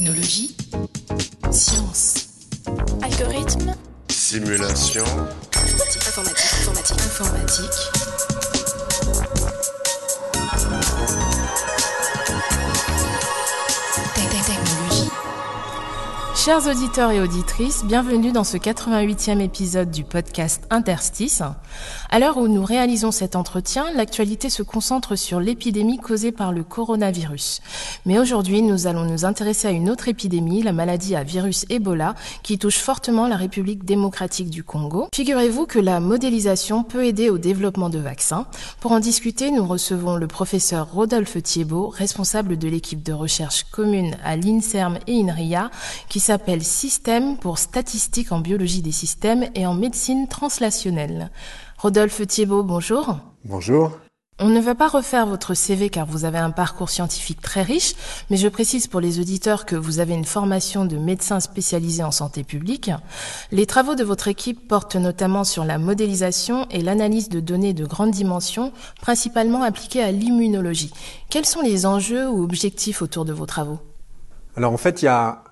Technologie. Science. Algorithme. Simulation. Informatique. Informatique. Informatique. Technologie. Chers auditeurs et auditrices, bienvenue dans ce 88e épisode du podcast Interstice. À l'heure où nous réalisons cet entretien, l'actualité se concentre sur l'épidémie causée par le coronavirus. Mais aujourd'hui, nous allons nous intéresser à une autre épidémie, la maladie à virus Ebola, qui touche fortement la République démocratique du Congo. Figurez-vous que la modélisation peut aider au développement de vaccins. Pour en discuter, nous recevons le professeur Rodolphe Thiebaud, responsable de l'équipe de recherche commune à l'INSERM et INRIA, qui s'appelle Système pour statistiques en biologie des systèmes et en médecine translationnelle. Rodolphe Thiebaud, bonjour. Bonjour. On ne va pas refaire votre CV car vous avez un parcours scientifique très riche, mais je précise pour les auditeurs que vous avez une formation de médecin spécialisé en santé publique. Les travaux de votre équipe portent notamment sur la modélisation et l'analyse de données de grande dimension, principalement appliquées à l'immunologie. Quels sont les enjeux ou objectifs autour de vos travaux? Alors en fait, il y a,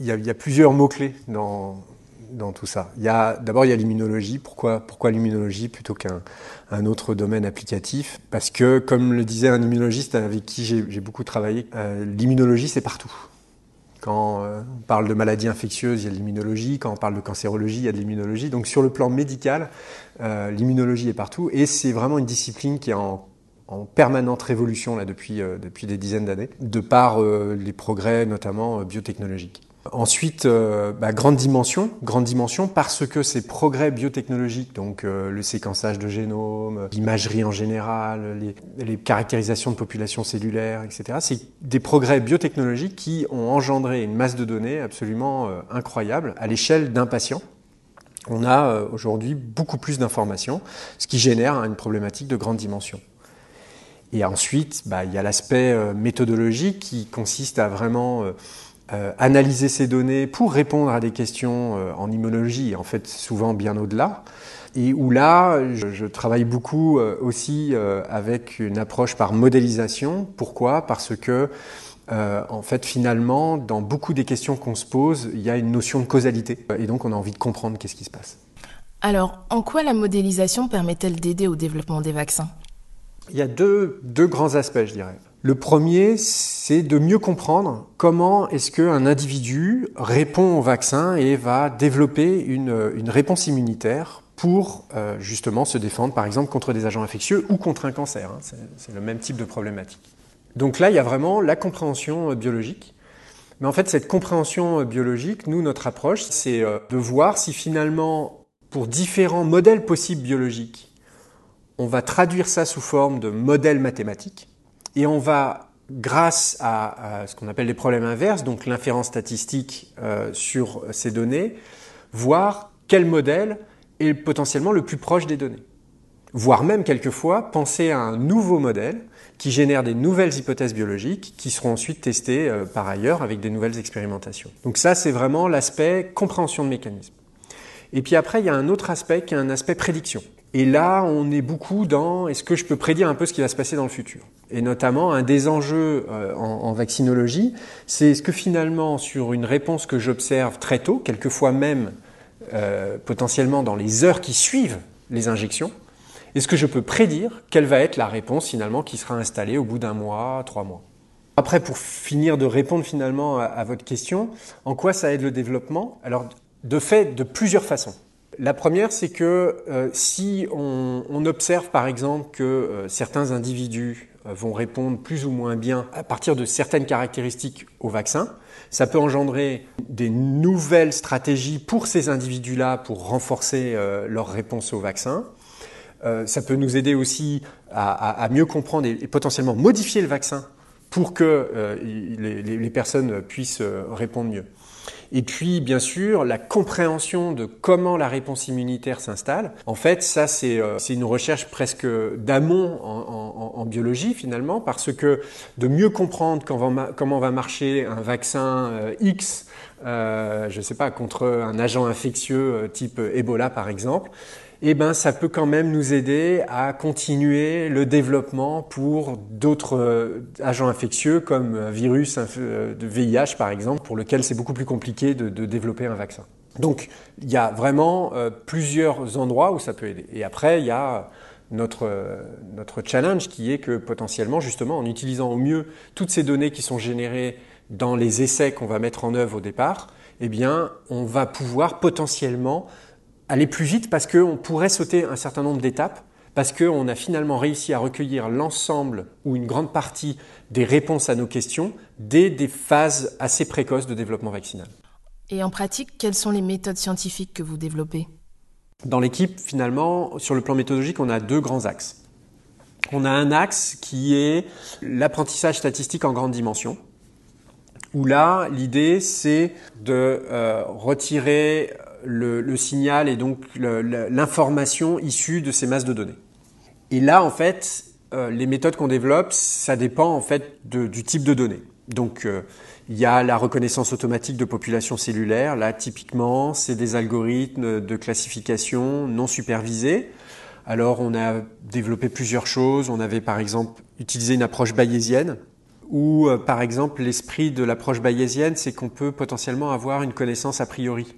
il y a, il y a plusieurs mots-clés dans, dans tout ça. D'abord, il y a l'immunologie. Pourquoi, pourquoi l'immunologie plutôt qu'un un autre domaine applicatif? Parce que, comme le disait un immunologiste avec qui j'ai beaucoup travaillé, euh, l'immunologie, c'est partout. Quand euh, on parle de maladies infectieuses, il y a de l'immunologie. Quand on parle de cancérologie, il y a de l'immunologie. Donc sur le plan médical, euh, l'immunologie est partout. Et c'est vraiment une discipline qui est en, en permanente révolution là, depuis, depuis des dizaines d'années, de par les progrès notamment biotechnologiques. Ensuite, euh, bah, grande dimension, grande dimension parce que ces progrès biotechnologiques, donc euh, le séquençage de génome, l'imagerie en général, les, caractérisations de populations cellulaires, etc., c'est des progrès biotechnologiques qui ont engendré une masse de données absolument euh, incroyable à l'échelle d'un patient. On a aujourd'hui beaucoup plus d'informations, ce qui génère une problématique de grande dimension. Et ensuite, bah, il y a l'aspect méthodologique qui consiste à vraiment euh, analyser ces données pour répondre à des questions euh, en immunologie, en fait souvent bien au-delà. Et où là, je, je travaille beaucoup euh, aussi avec une approche par modélisation. Pourquoi? Parce que en fait, finalement, dans beaucoup des questions qu'on se pose, il y a une notion de causalité. Et donc, on a envie de comprendre qu'est-ce qui se passe. Alors, en quoi la modélisation permet-elle d'aider au développement des vaccins? Il y a deux, deux grands aspects, je dirais. Le premier, c'est de mieux comprendre comment est-ce qu'un individu répond au vaccin et va développer une, réponse immunitaire pour euh, justement se défendre, par exemple, contre des agents infectieux ou contre un cancer. hein. C'est le même type de problématique. Donc là, il y a vraiment la compréhension euh, biologique. Mais en fait, cette compréhension euh, biologique, nous, notre approche, c'est de voir si finalement, pour différents modèles possibles biologiques, on va traduire ça sous forme de modèles mathématiques et on va, grâce à, ce qu'on appelle les problèmes inverses, donc l'inférence statistique euh, sur ces données, voir quel modèle est potentiellement le plus proche des données. Voire même quelquefois penser à un nouveau modèle qui génère des nouvelles hypothèses biologiques qui seront ensuite testées euh, par ailleurs avec des nouvelles expérimentations. Donc ça, c'est vraiment l'aspect compréhension de mécanismes. Et puis après, il y a un autre aspect qui est un aspect prédiction. Et là, on est beaucoup dans est-ce que je peux prédire un peu ce qui va se passer dans le futur? Et notamment, un des enjeux euh, en, vaccinologie, c'est est-ce que finalement, sur une réponse que j'observe très tôt, quelquefois même euh, potentiellement dans les heures qui suivent les injections, est-ce que je peux prédire quelle va être la réponse finalement qui sera installée au bout d'un mois, trois mois Après, pour finir de répondre finalement à, votre question, en quoi ça aide le développement? Alors, de fait, de plusieurs façons. La première, c'est que euh, si on, on, observe par exemple que certains individus vont répondre plus ou moins bien à partir de certaines caractéristiques au vaccin, ça peut engendrer des nouvelles stratégies pour ces individus-là pour renforcer euh, leur réponse au vaccin. Euh, ça peut nous aider aussi à, à, mieux comprendre et, potentiellement modifier le vaccin pour que euh, les, personnes puissent euh, répondre mieux. Et puis, bien sûr, la compréhension de comment la réponse immunitaire s'installe. En fait, ça, c'est euh, une recherche presque d'amont en, biologie, finalement, parce que de mieux comprendre comment va marcher un vaccin euh, X, euh, je ne sais pas, contre un agent infectieux type Ebola, par exemple, eh ben, ça peut quand même nous aider à continuer le développement pour d'autres euh, agents infectieux comme euh, virus euh, de VIH par exemple, pour lequel c'est beaucoup plus compliqué de, développer un vaccin. Donc, il y a vraiment plusieurs endroits où ça peut aider. Et après, il y a notre, notre challenge qui est que potentiellement, justement, en utilisant au mieux toutes ces données qui sont générées dans les essais qu'on va mettre en œuvre au départ, eh bien, on va pouvoir potentiellement aller plus vite parce qu'on pourrait sauter un certain nombre d'étapes, parce qu'on a finalement réussi à recueillir l'ensemble ou une grande partie des réponses à nos questions dès des phases assez précoces de développement vaccinal. Et en pratique, quelles sont les méthodes scientifiques que vous développez? Dans l'équipe, finalement, sur le plan méthodologique, on a deux grands axes. On a un axe qui est l'apprentissage statistique en grande dimension, où là, l'idée, c'est de euh, retirer le, signal et donc l'information issue de ces masses de données. Et là, en fait, euh, les méthodes qu'on développe, ça dépend en fait du type de données. Donc, euh, il y a la reconnaissance automatique de population cellulaire. Là, typiquement, c'est des algorithmes de classification non supervisés. Alors, on a développé plusieurs choses. On avait, par exemple, utilisé une approche bayésienne, où, euh, par exemple, l'esprit de l'approche bayésienne, c'est qu'on peut potentiellement avoir une connaissance a priori.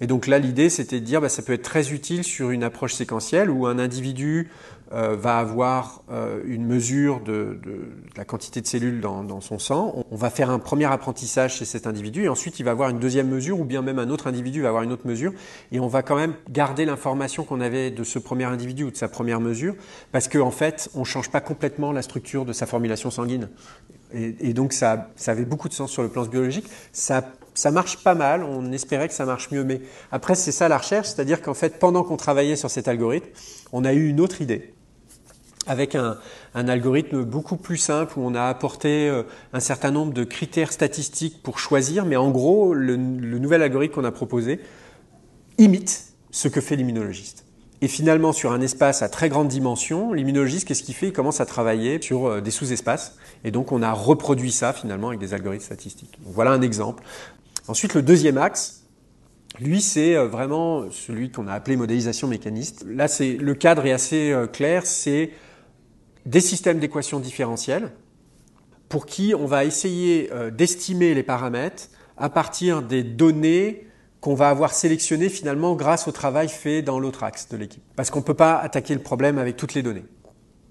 Et donc là, l'idée, c'était de dire, bah, ça peut être très utile sur une approche séquentielle où un individu euh, va avoir euh, une mesure de, de, la quantité de cellules dans, dans, son sang. On va faire un premier apprentissage chez cet individu et ensuite il va avoir une deuxième mesure ou bien même un autre individu va avoir une autre mesure et on va quand même garder l'information qu'on avait de ce premier individu ou de sa première mesure parce qu'en en fait, on change pas complètement la structure de sa formulation sanguine. Et, et donc ça, ça avait beaucoup de sens sur le plan biologique. Ça ça marche pas mal, on espérait que ça marche mieux. Mais après, c'est ça la recherche, c'est-à-dire qu'en fait, pendant qu'on travaillait sur cet algorithme, on a eu une autre idée avec un, algorithme beaucoup plus simple où on a apporté euh, un certain nombre de critères statistiques pour choisir, mais en gros, le, nouvel algorithme qu'on a proposé imite ce que fait l'immunologiste. Et finalement, sur un espace à très grande dimension, l'immunologiste, qu'est-ce qu'il fait? Il commence à travailler sur euh, des sous-espaces. Et donc, on a reproduit ça finalement avec des algorithmes statistiques. voilà un exemple. Ensuite, le deuxième axe, lui, c'est euh, vraiment celui qu'on a appelé modélisation mécaniste. Là, c'est le cadre est assez euh, clair, c'est des systèmes d'équations différentielles pour qui on va essayer euh, d'estimer les paramètres à partir des données qu'on va avoir sélectionnées finalement grâce au travail fait dans l'autre axe de l'équipe. Parce qu'on ne peut pas attaquer le problème avec toutes les données.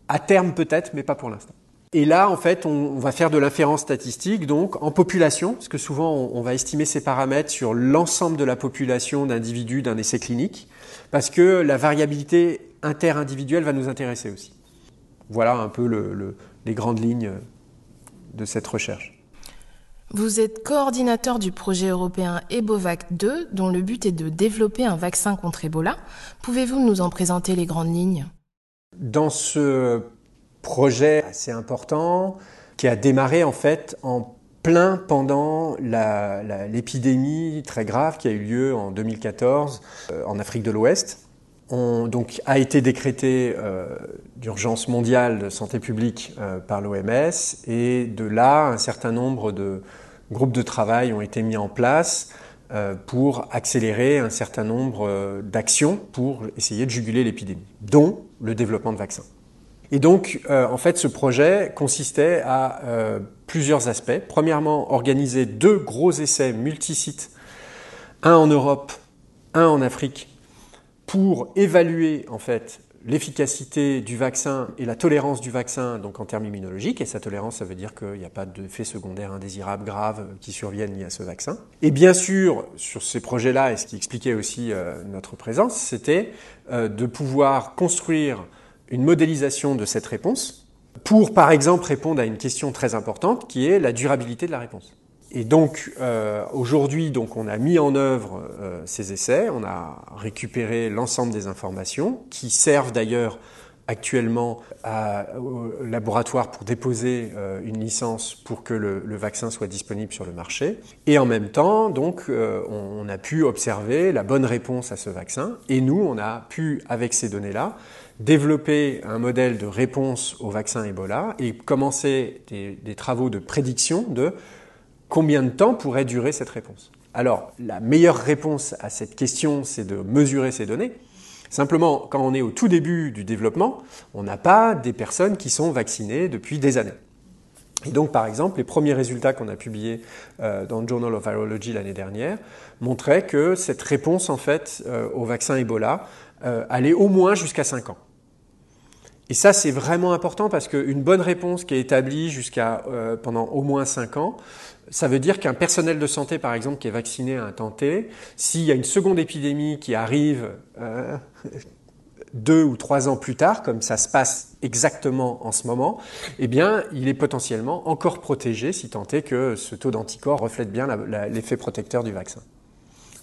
À terme peut-être, mais pas pour l'instant. Et là, en fait, on, va faire de l'inférence statistique, donc en population, parce que souvent on, va estimer ces paramètres sur l'ensemble de la population d'individus d'un essai clinique, parce que la variabilité interindividuelle va nous intéresser aussi. Voilà un peu les grandes lignes de cette recherche. Vous êtes coordinateur du projet européen EBOVAC 2, dont le but est de développer un vaccin contre Ebola. Pouvez-vous nous en présenter les grandes lignes? Dans ce projet assez important qui a démarré en fait en plein pendant l'épidémie très grave qui a eu lieu en 2014 euh, en Afrique de l'Ouest. On donc a été décrété euh, d'urgence mondiale de santé publique euh, par l'OMS et de là un certain nombre de groupes de travail ont été mis en place pour accélérer un certain nombre d'actions pour essayer de juguler l'épidémie, dont le développement de vaccins. Et donc, euh, en fait, ce projet consistait à euh, plusieurs aspects. Premièrement, organiser deux gros essais multisites, un en Europe, un en Afrique, pour évaluer en fait l'efficacité du vaccin et la tolérance du vaccin, donc en termes immunologiques. Et sa tolérance, ça veut dire qu'il n'y a pas d'effets secondaires indésirables graves qui surviennent liés à ce vaccin. Et bien sûr, sur ces projets-là, et ce qui expliquait aussi euh, notre présence, c'était de pouvoir construire une modélisation de cette réponse pour, par exemple, répondre à une question très importante qui est la durabilité de la réponse. Et donc euh, aujourd'hui, on a mis en œuvre euh, ces essais, on a récupéré l'ensemble des informations qui servent d'ailleurs actuellement au laboratoire pour déposer euh, une licence pour que le, vaccin soit disponible sur le marché. Et en même temps, donc, euh, on, a pu observer la bonne réponse à ce vaccin. Et nous, on a pu, avec ces données-là, développer un modèle de réponse au vaccin Ebola et commencer des travaux de prédiction de combien de temps pourrait durer cette réponse. Alors, la meilleure réponse à cette question, c'est de mesurer ces données. Simplement, quand on est au tout début du développement, on n'a pas des personnes qui sont vaccinées depuis des années. Et donc, par exemple, les premiers résultats qu'on a publiés euh, dans le Journal of Virology l'année dernière montraient que cette réponse, en fait, euh, au vaccin Ebola euh, allait au moins jusqu'à 5 ans. Et ça, c'est vraiment important parce qu'une bonne réponse qui est établie jusqu'à pendant au moins 5 ans, ça veut dire qu'un personnel de santé, par exemple, qui est vacciné à un temps s'il y a une seconde épidémie qui arrive deux ou trois ans plus tard, comme ça se passe exactement en ce moment, eh bien, il est potentiellement encore protégé si tant est que ce taux d'anticorps reflète bien l'effet protecteur du vaccin.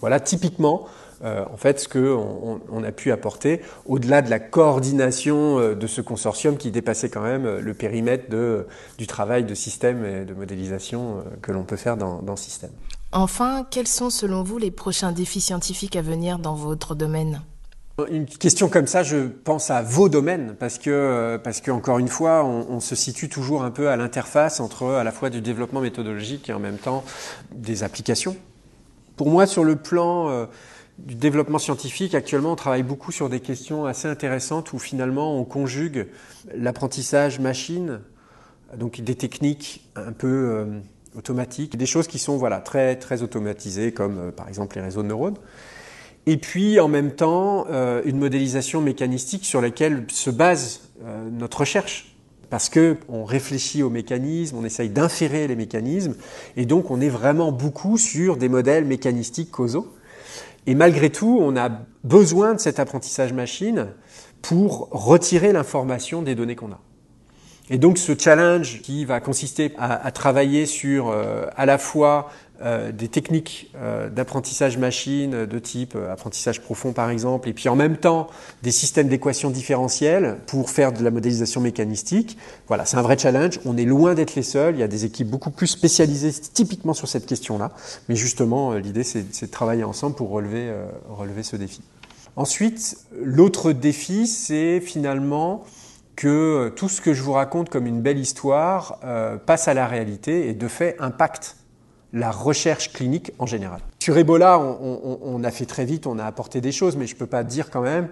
Voilà typiquement euh, en fait ce qu'on on a pu apporter au-delà de la coordination euh, de ce consortium qui dépassait quand même euh, le périmètre de, du travail de système et de modélisation que l'on peut faire dans, dans système. Enfin, quels sont selon vous les prochains défis scientifiques à venir dans votre domaine? Une question comme ça, je pense à vos domaines, parce que, parce que encore une fois, on, se situe toujours un peu à l'interface entre à la fois du développement méthodologique et en même temps des applications. Pour moi, sur le plan euh, du développement scientifique, actuellement, on travaille beaucoup sur des questions assez intéressantes où finalement on conjugue l'apprentissage machine, donc des techniques un peu euh, automatiques, des choses qui sont voilà très très automatisées, comme par exemple les réseaux de neurones et puis en même temps euh, une modélisation mécanistique sur laquelle se base euh, notre recherche. Parce que on réfléchit aux mécanismes, on essaye d'inférer les mécanismes, et donc on est vraiment beaucoup sur des modèles mécanistiques causaux. Et malgré tout, on a besoin de cet apprentissage machine pour retirer l'information des données qu'on a. Et donc ce challenge qui va consister à, travailler sur euh, à la fois euh, des techniques euh, d'apprentissage machine de type euh, apprentissage profond par exemple, et puis en même temps des systèmes d'équations différentielles pour faire de la modélisation mécanistique. Voilà, c'est un vrai challenge. On est loin d'être les seuls. Il y a des équipes beaucoup plus spécialisées typiquement sur cette question-là. Mais justement, l'idée, c'est de travailler ensemble pour relever, relever ce défi. Ensuite, l'autre défi, c'est finalement que tout ce que je vous raconte comme une belle histoire passe à la réalité et de fait impacte la recherche clinique en général. Sur Ebola, on, a fait très vite, on a apporté des choses, mais je ne peux pas dire quand même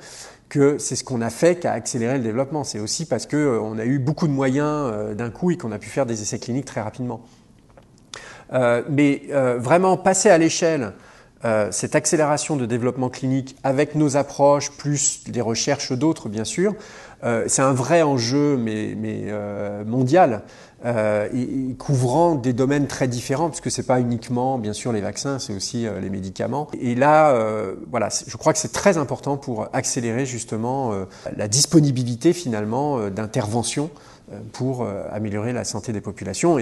que c'est ce qu'on a fait qui a accéléré le développement. C'est aussi parce qu'on euh, a eu beaucoup de moyens euh, d'un coup et qu'on a pu faire des essais cliniques très rapidement. Euh, mais vraiment passer à l'échelle cette accélération de développement clinique avec nos approches, plus des recherches d'autres bien sûr, c'est un vrai enjeu mais mondial euh, et, couvrant des domaines très différents, parce que c'est pas uniquement, bien sûr, les vaccins, c'est aussi euh, les médicaments. Et là, euh, voilà, je crois que c'est très important pour accélérer justement la disponibilité finalement d'intervention pour améliorer la santé des populations.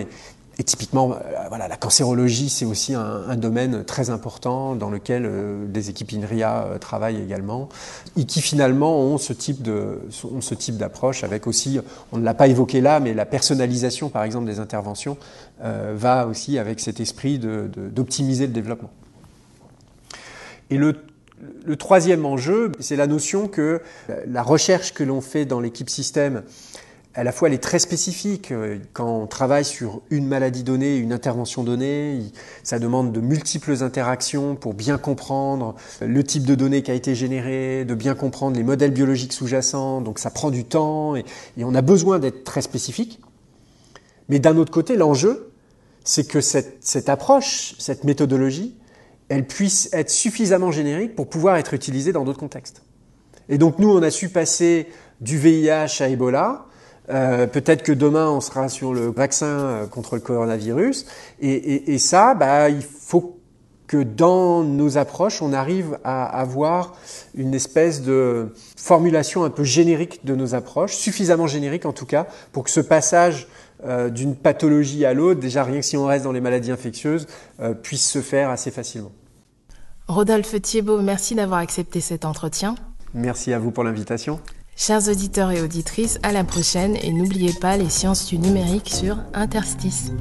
Et typiquement, euh, voilà, la cancérologie, c'est aussi un, un, domaine très important dans lequel euh, des équipes INRIA euh, travaillent également, et qui finalement ont ce type de, ont ce type d'approche avec aussi, on ne l'a pas évoqué là, mais la personnalisation, par exemple, des interventions euh, va aussi avec cet esprit d'optimiser de, le développement. Et le, le troisième enjeu, c'est la notion que la recherche que l'on fait dans l'équipe système à la fois elle est très spécifique. Euh, quand on travaille sur une maladie donnée, une intervention donnée, ça demande de multiples interactions pour bien comprendre le type de données qui a été généré, de bien comprendre les modèles biologiques sous-jacents. Donc ça prend du temps et, on a besoin d'être très spécifique. Mais d'un autre côté, l'enjeu, c'est que cette, cette approche, cette méthodologie, elle puisse être suffisamment générique pour pouvoir être utilisée dans d'autres contextes. Et donc nous, on a su passer du VIH à Ebola, euh, peut-être que demain on sera sur le vaccin euh, contre le coronavirus. Et, et, et ça, bah, il faut que dans nos approches, on arrive à avoir une espèce de formulation un peu générique de nos approches, suffisamment générique en tout cas, pour que ce passage euh, d'une pathologie à l'autre, déjà rien que si on reste dans les maladies infectieuses, euh, puisse se faire assez facilement. Rodolphe Thiebaud, merci d'avoir accepté cet entretien. Merci à vous pour l'invitation. Chers auditeurs et auditrices, à la prochaine et n'oubliez pas les sciences du numérique sur Interstice.